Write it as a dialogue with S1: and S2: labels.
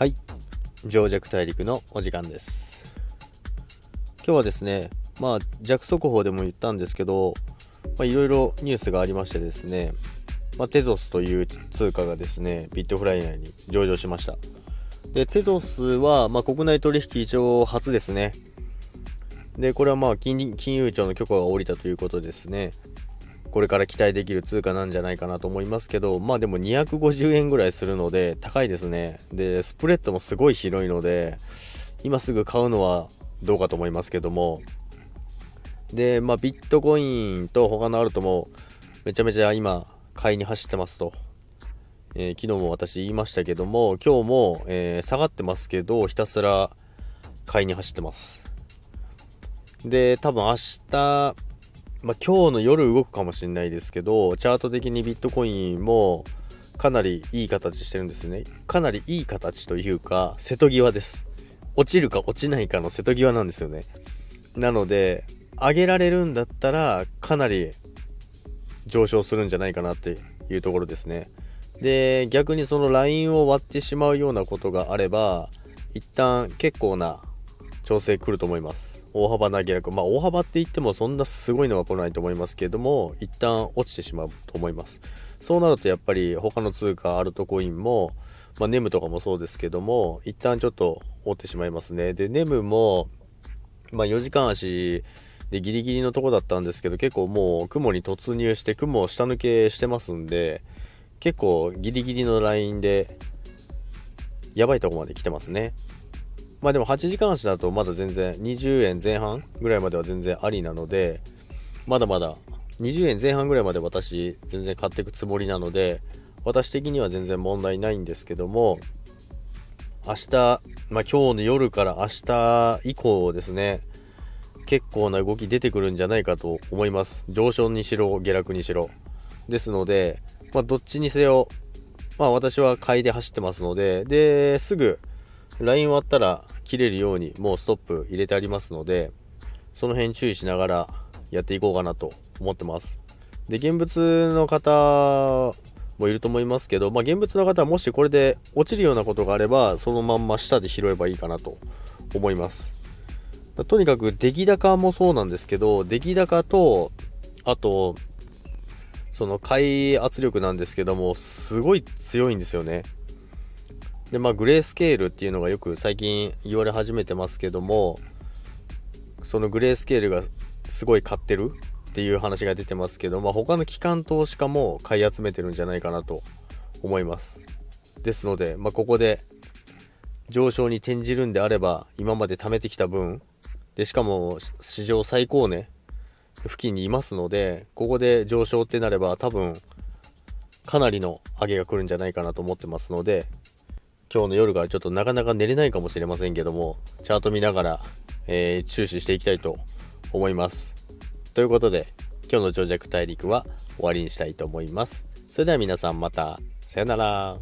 S1: はい。上弱大陸のお時間です。今日はですねまあ弱速報でも言ったんですけどいろいろニュースがありましてですね、まあ、テゾスという通貨がですねビットフライ内に上場しました。でテゾスは、まあ、国内取引上初ですね。でこれはまあ金金融庁の許可が下りたということですね。これから期待できる通貨なんじゃないかなと思いますけど、まあでも250円ぐらいするので高いですね。で、スプレッドもすごい広いので、今すぐ買うのはどうかと思いますけども、で、まあビットコインと他のアルトもめちゃめちゃ今買いに走ってますと。えー、昨日も私言いましたけども、今日も、えー、下がってますけど、ひたすら買いに走ってます。で、多分明日、まあ、今日の夜動くかもしれないですけど、チャート的にビットコインもかなりいい形してるんですね。かなりいい形というか、瀬戸際です。落ちるか落ちないかの瀬戸際なんですよね。なので、上げられるんだったら、かなり上昇するんじゃないかなっていうところですね。で、逆にそのラインを割ってしまうようなことがあれば、一旦結構な調整来ると思います。大幅な下落。まあ、大幅って言ってもそんなすごいのは来ないと思いますけれども、一旦落ちてしまうと思います。そうなるとやっぱり他の通貨、アルトコインも、まあ、ネムとかもそうですけども、一旦ちょっと追ってしまいますね。で、ネムも、まあ、4時間足でギリギリのとこだったんですけど、結構もう雲に突入して雲を下抜けしてますんで、結構ギリギリのラインで、やばいとこまで来てますね。まあでも8時間足だとまだ全然20円前半ぐらいまでは全然ありなので、まだまだ20円前半ぐらいまで私全然買っていくつもりなので、私的には全然問題ないんですけども、明日、まあ今日の夜から明日以降ですね、結構な動き出てくるんじゃないかと思います。上昇にしろ、下落にしろ。ですので、まあどっちにせよ、まあ私は買いで走ってますので、で、すぐ LINE 割ったら切れるようにもうストップ入れてありますので、その辺注意しながらやっていこうかなと思ってます。で、現物の方もいると思いますけど、まあ、現物の方はもしこれで落ちるようなことがあれば、そのまんま下で拾えばいいかなと思います。とにかく出来高もそうなんですけど、出来高と、あと、その買い圧力なんですけども、すごい強いんですよね。で、まあ、グレースケールっていうのがよく最近言われ始めてますけども、そのグレースケールがすごい買ってるっていう話が出てますけど、まあ、他の機関投資家も買い集めてるんじゃないかなと思います。ですので、まあ、ここで上昇に転じるんであれば、今まで貯めてきた分、で、しかも史上最高値付近にいますので、ここで上昇ってなれば多分、かなりの上げが来るんじゃないかなと思ってますので、今日の夜からちょっとなかなか寝れないかもしれませんけども、チャート見ながら、えー、注視していきたいと思います。ということで、今日の長尺大陸は終わりにしたいと思います。それでは皆さんまた、さよなら。